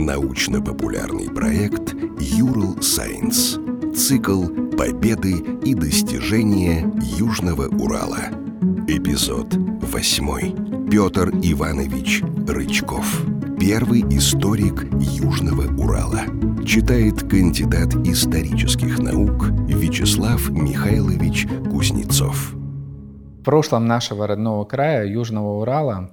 Научно-популярный проект «Юрл Сайенс». Цикл «Победы и достижения Южного Урала». Эпизод 8. Петр Иванович Рычков. Первый историк Южного Урала. Читает кандидат исторических наук Вячеслав Михайлович Кузнецов. В прошлом нашего родного края, Южного Урала,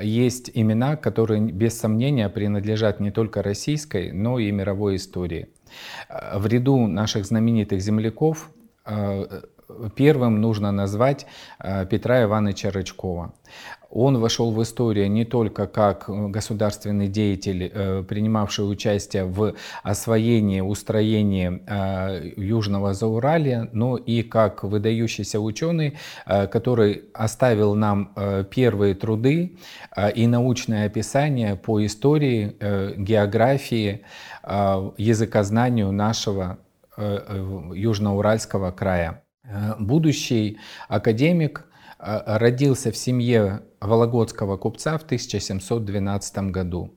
есть имена, которые без сомнения принадлежат не только российской, но и мировой истории. А, в ряду наших знаменитых земляков а, первым нужно назвать Петра Ивановича Рычкова. Он вошел в историю не только как э, государственный деятель, э, принимавший участие в освоении, устроении э, Южного Зауралия, но и как выдающийся ученый, который оставил нам первые труды и научное описание по истории, географии, языкознанию нашего Южноуральского края. Будущий академик родился в семье вологодского купца в 1712 году.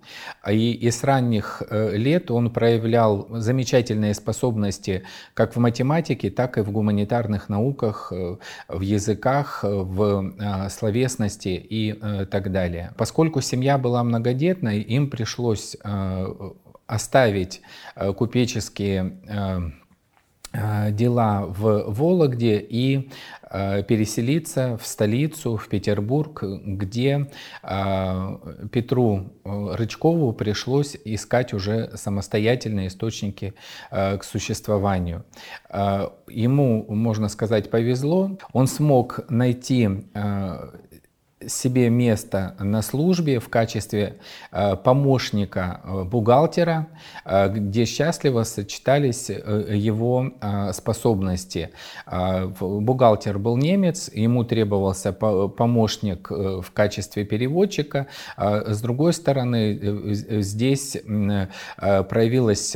И, и с ранних э, лет он проявлял замечательные способности как в математике, так и в гуманитарных науках, э, в языках, в э, словесности и так далее. Поскольку семья была многодетной, им пришлось оставить купеческие Э, дела в Вологде и э, переселиться в столицу, в Петербург, где э, Петру Рычкову пришлось искать уже самостоятельные источники к существованию. Ему, можно сказать, повезло. Он смог найти себе место на службе в качестве э, помощника э, бухгалтера, э, где счастливо сочетались его способности. Бухгалтер был немец, ему требовался помощник в качестве переводчика. С другой стороны, здесь проявилась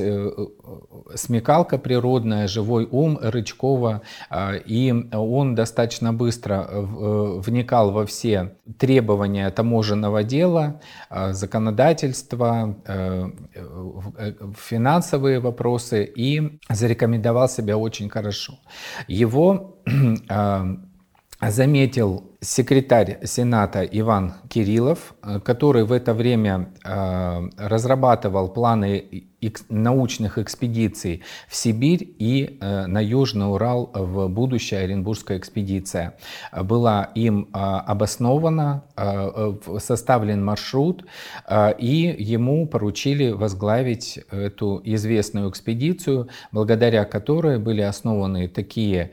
смекалка природная, живой ум Рычкова, и он достаточно быстро вникал во все требования таможенного дела, а, законодательства, э, э, финансовые вопросы и зарекомендовал себя очень хорошо. Его заметил секретарь Сената Иван Кириллов, э, который в это время э, разрабатывал планы научных экспедиций в Сибирь и э, на Южный Урал в будущая Оренбургская экспедиция. Была им обоснована, составлен маршрут, и ему поручили возглавить эту известную экспедицию, благодаря которой были основаны такие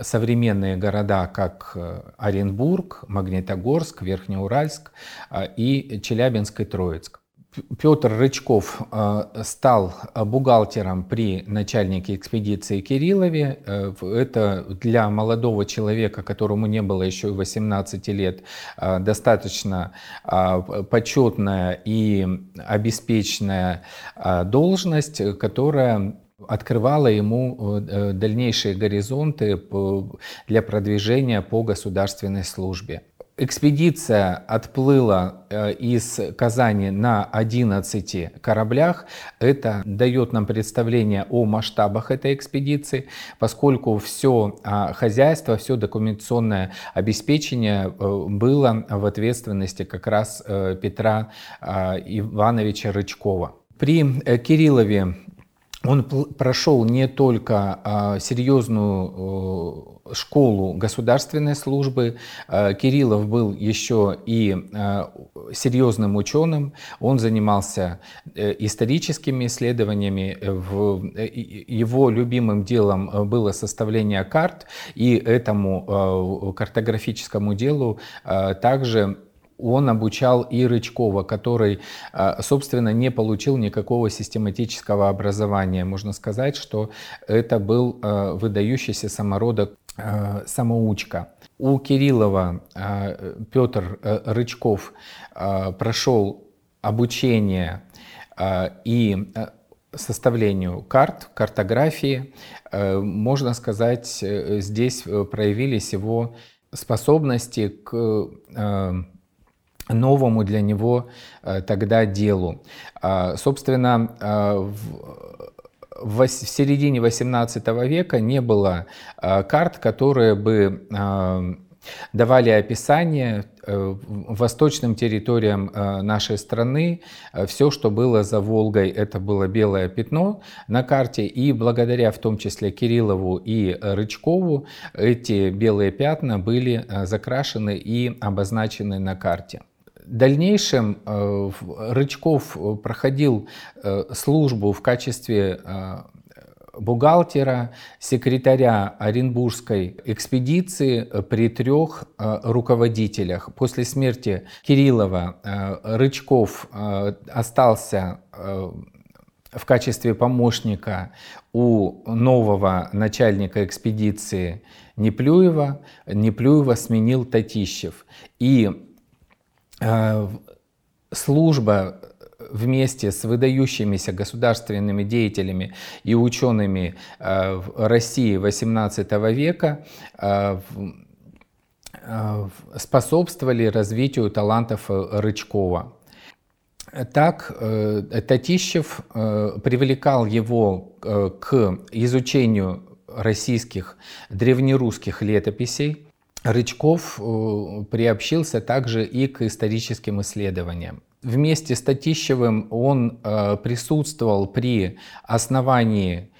современные города, как Э, Оренбург, Магнитогорск, Верхнеуральск э, и Челябинск и Троицк. Петр Рычков э, стал бухгалтером при начальнике экспедиции Кириллове. Это для молодого человека, которому не было еще 18 лет, достаточно почетная и обеспеченная должность, которая открывала ему э, дальнейшие горизонты для продвижения по государственной службе. Экспедиция отплыла э, из Казани на 11 кораблях. Это дает нам представление о масштабах этой экспедиции, поскольку все а, хозяйство, все документационное обеспечение э, было в ответственности как раз Петра а, Ивановича Рычкова. При Кириллове он прошел не только а, серьезную школу государственной службы. А, Кириллов был еще и а, серьезным ученым. Он занимался э, историческими исследованиями. Э, его любимым делом было составление карт, и этому картографическому делу также он обучал и Рычкова, который, а, собственно, не получил никакого систематического образования. Можно сказать, что это был а, выдающийся самородок а, самоучка. У Кириллова Петр Рычков прошел обучение и составлению карт, картографии. Можно сказать, здесь проявились его способности к новому для него тогда делу. Собственно, в середине XVIII века не было карт, которые бы давали описание э, восточным территориям э, нашей страны. Э, Все, что было за Волгой, это было белое пятно на карте. И благодаря в том числе Кириллову и Рычкову эти белые пятна были закрашены и обозначены на карте. В дальнейшем Рычков проходил службу в качестве бухгалтера, секретаря Оренбургской экспедиции при трех э, руководителях. После смерти Кириллова э, Рычков э, остался в качестве помощника у нового начальника экспедиции Неплюева. Неплюева сменил Татищев. И служба вместе с выдающимися государственными деятелями и учеными э, России XVIII века э, э, способствовали развитию талантов Рычкова. Так Татищев привлекал его к изучению российских древнерусских летописей. Рычков приобщился также и к историческим исследованиям. Вместе с Татищевым он э, присутствовал при основании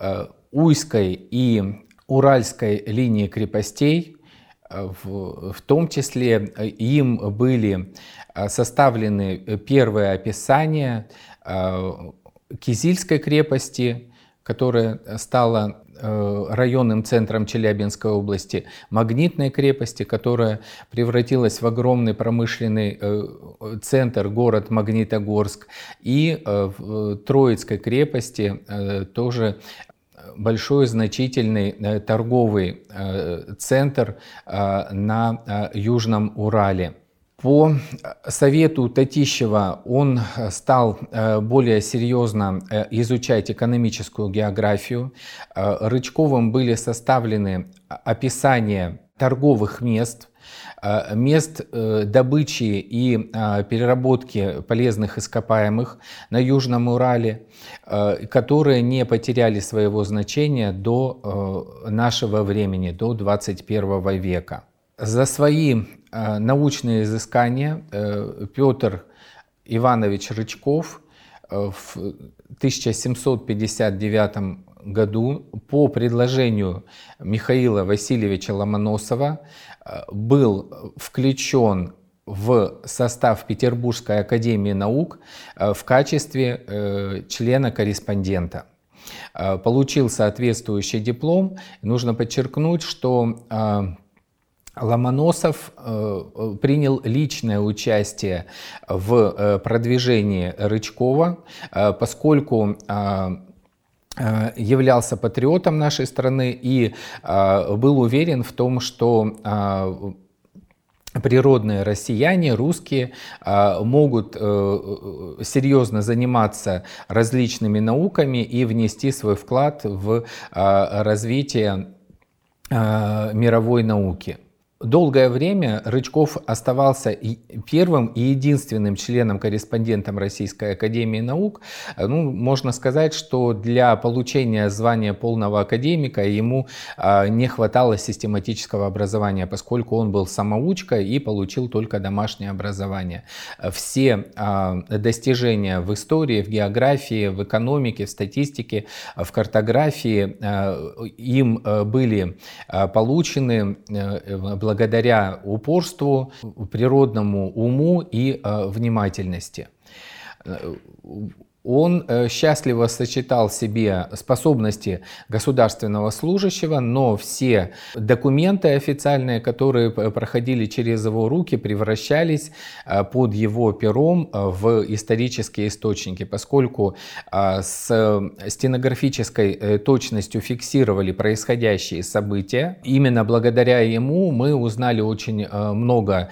э, Уйской и Уральской линии крепостей. Э, в, том числе им были составлены первые описания Кизильской крепости, которая стала Э, районным центром Челябинской области, Магнитной крепости, которая превратилась в огромный промышленный э, центр, город Магнитогорск, и э, Троицкой крепости тоже большой значительный торговый центр на Южном Урале. По совету Татищева он стал э, более серьезно э, изучать экономическую географию. Э, Рычковым были составлены описания торговых мест, мест добычи и переработки полезных ископаемых на Южном Урале, которые не потеряли своего значения до нашего времени, до 21 века. За свои Э, научные изыскания э, Петр Иванович Рычков э, в 1759 году по предложению Михаила Васильевича Ломоносова был включен в состав Петербургской академии наук в качестве члена-корреспондента. Получил соответствующий диплом. Нужно подчеркнуть, что Ломоносов э, э, принял личное участие в э, продвижении Рычкова, поскольку являлся патриотом нашей страны и был уверен в том, что природные россияне, русские, могут серьезно заниматься различными науками и внести свой вклад в развитие мировой науки. Долгое время Рычков оставался первым и единственным членом-корреспондентом Российской Академии Наук. Ну, можно сказать, что для получения звания полного академика ему а, не хватало систематического образования, поскольку он был самоучкой и получил только домашнее образование. Все а, достижения в истории, в географии, в экономике, в статистике, в картографии им были получены благодаря благодаря упорству, природному уму и э, внимательности он э, счастливо сочетал в себе способности государственного служащего, но все документы официальные, которые проходили через его руки, превращались э, под его пером э, в исторические источники, поскольку с стенографической точностью фиксировали происходящие события. Именно благодаря ему мы узнали очень много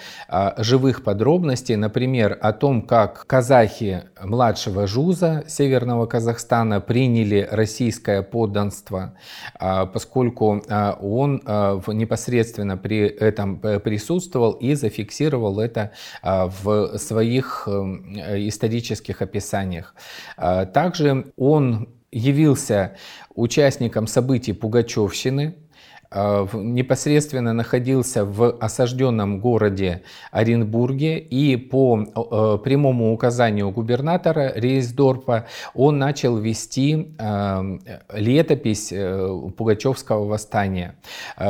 живых подробностей, например, о том, как казахи младшего Жуза Северного Казахстана приняли российское подданство, поскольку он непосредственно при этом присутствовал и зафиксировал это в своих исторических описаниях. Также он явился участником событий Пугачевщины, Э, непосредственно находился в осажденном городе Оренбурге и по э, прямому указанию губернатора Рейсдорпа он начал вести э, летопись Пугачевского восстания.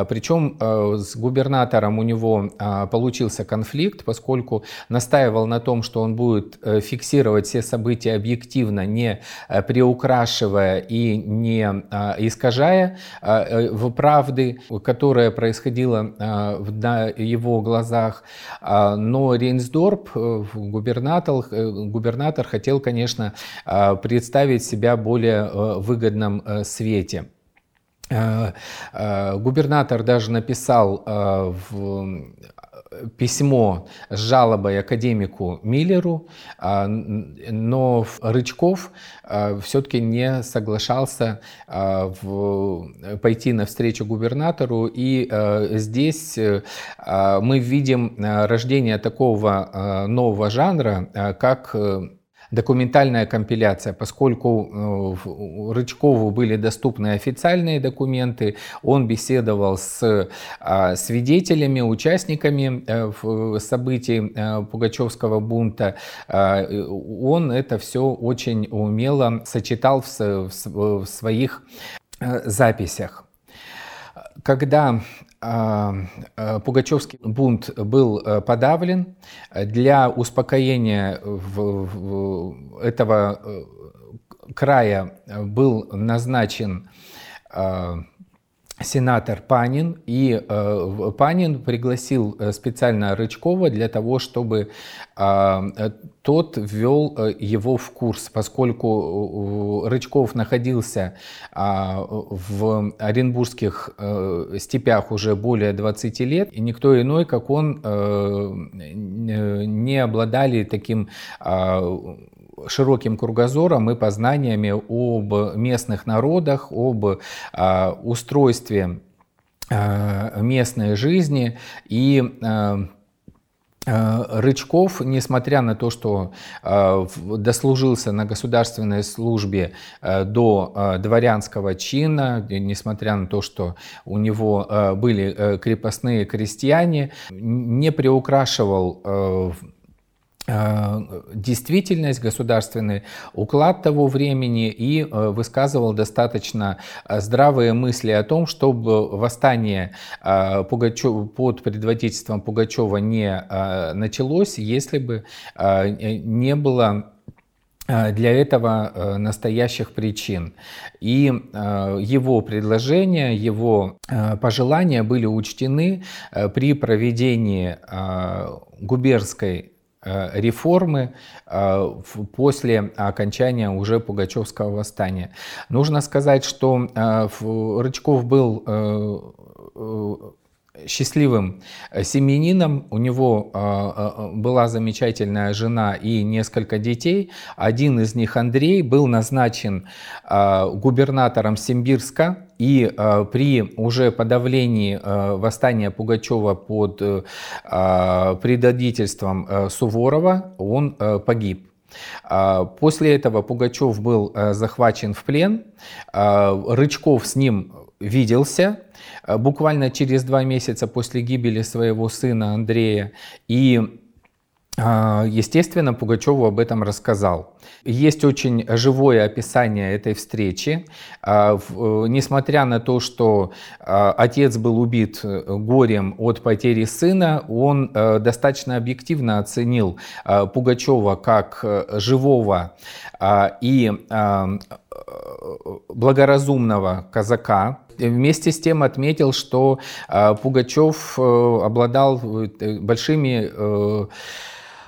Причем с губернатором у него получился конфликт, поскольку настаивал на том, что он будет фиксировать все события объективно, не приукрашивая и не искажая в правды, которая происходила а, на его глазах. А, но Рейнсдорп, э, губернатор, э, губернатор хотел, конечно, представить себя более э, выгодном свете. Губернатор даже написал в письмо с жалобой академику Миллеру, а, но Рычков а, все-таки не соглашался а, пойти навстречу губернатору. И здесь мы видим рождение такого нового жанра, как э, документальная компиляция, поскольку э, Рычкову были доступны официальные документы, он беседовал с а, свидетелями, участниками э, событий э, Пугачевского бунта, а, он это все очень умело сочетал в своих записях. Когда Пугачевский бунт был э, подавлен. Для успокоения этого э, края был назначен а, сенатор Панин, и э, Панин пригласил э, специально Рычкова для того, чтобы э, тот ввел э, его в курс, поскольку э, Рычков находился э, в Оренбургских э, степях уже более 20 лет, и никто иной, как он, э, не обладали таким э, широким кругозором и познаниями об местных народах, об а, устройстве а, местной жизни. И а, Рычков, несмотря на то, что дослужился на государственной службе до дворянского чина, несмотря на то, что у него были крепостные крестьяне, не приукрашивал Э, действительность, государственный уклад того времени и э, высказывал достаточно э, здравые мысли о том, чтобы восстание Пугачев, под предводительством Пугачева не началось, если бы не было для этого настоящих причин. И его предложения, его пожелания были учтены при проведении губернской Э, реформы э, после окончания уже Пугачевского восстания. Нужно сказать, что э, Рычков был счастливым э, семьянином. У него э, э, была замечательная жена и несколько детей. Один из них, Андрей, был назначен губернатором Симбирска. И при уже подавлении восстания Пугачева под предводительством Суворова он погиб. После этого Пугачев был захвачен в плен, Рычков с ним виделся, Э, буквально через два месяца после гибели своего сына Андрея. И а, Естественно, Пугачеву об этом рассказал. Есть очень живое описание этой встречи. А, э, несмотря на то, что а, отец был убит э, горем от потери сына, он достаточно объективно оценил Пугачева как живого и благоразумного казака, вместе с тем отметил, что а, Пугачев э, обладал э, большими э,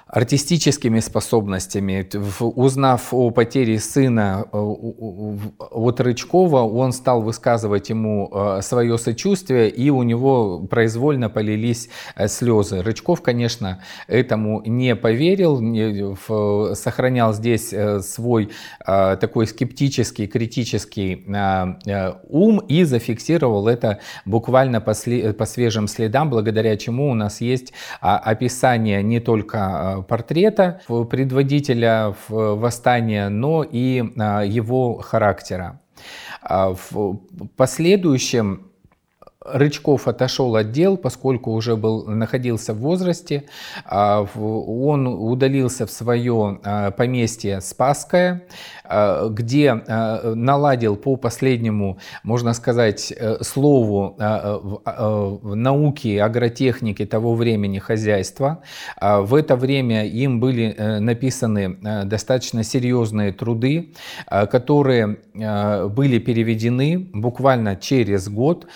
артистическими способностями. Узнав о потере сына э, от Рычкова, он стал высказывать ему э, свое сочувствие, и у него произвольно полились э, слезы. Рычков, конечно, этому не поверил, сохранял здесь свой такой скептический, критический ум и зафиксировал это буквально по свежим следам, благодаря чему у нас есть а, описание не только портрета предводителя восстания, но и а, его характера. А в последующем Рычков отошел от дел, поскольку уже был, находился в возрасте. А, он удалился в свое поместье Спасское, где наладил по последнему, можно сказать, э, слову науки, агротехники того времени хозяйства. В это время им были э, написаны э, достаточно серьезные труды, которые были переведены буквально через год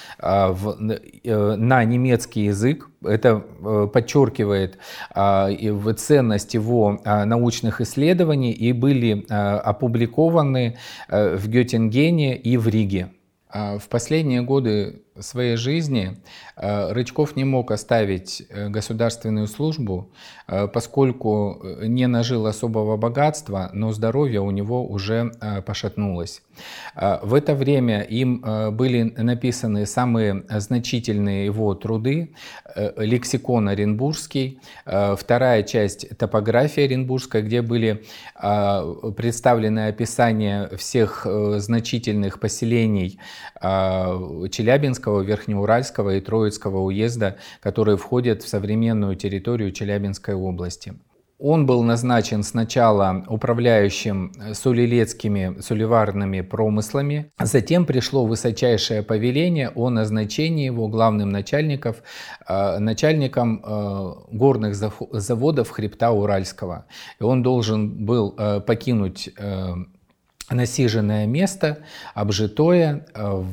в, э, на немецкий язык. Это э, подчеркивает э, ценность его научных исследований и были опубликованы в Геттингене и в Риге. В последние годы своей жизни э, Рычков не мог оставить э, государственную службу, э, поскольку не нажил особого богатства, но здоровье у него уже пошатнулось. В это время им были написаны самые значительные его труды, лексикон Оренбургский, вторая часть топография Оренбургская, где были представлены описания всех значительных поселений Челябинска, Челябинского, Верхнеуральского и Троицкого уезда, которые входят в современную территорию Челябинской области. Он был назначен сначала управляющим сулилецкими сулеварными промыслами, затем пришло высочайшее повеление о назначении его главным начальником, э, начальником э, горных заводов хребта Уральского. И он должен был э, покинуть насиженное место, обжитое, э,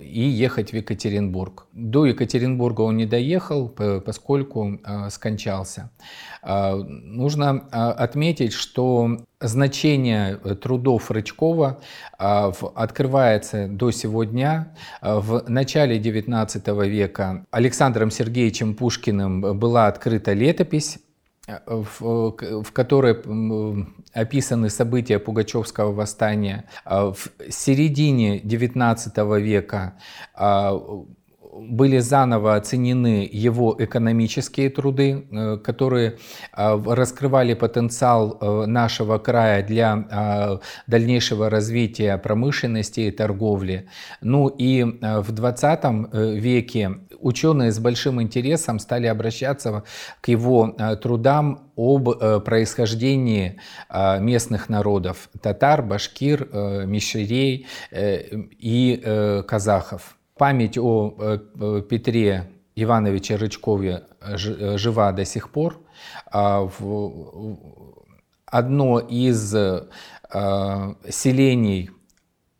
и ехать в Екатеринбург. До Екатеринбурга он не доехал, поскольку э, скончался. Э, нужно отметить, что значение трудов Рычкова открывается до сего дня. В начале XIX века Александром Сергеевичем Пушкиным была открыта летопись в, в которой описаны события Пугачевского восстания. В середине XIX века были заново оценены его экономические труды, э, которые а, раскрывали потенциал э, нашего края для дальнейшего развития промышленности и торговли. Ну и в 20 э, веке ученые с большим интересом стали обращаться к его э, трудам об э, происхождении э, местных народов – татар, башкир, мишерей и казахов. Память о Петре Ивановиче Рычкове жива до сих пор. А одно из селений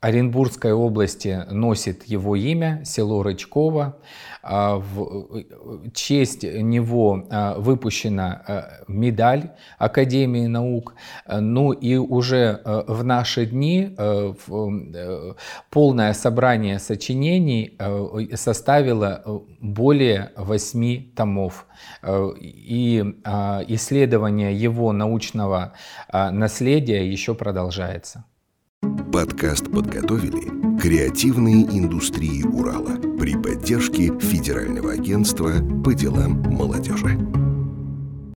Оренбургской области носит его имя, село Рычково. А, в честь него а, выпущена а, медаль Академии наук. Ну и уже в наши дни полное собрание сочинений составило более восьми томов. И исследование его научного наследия еще продолжается. Подкаст подготовили креативные индустрии Урала при поддержке Федерального агентства по делам молодежи.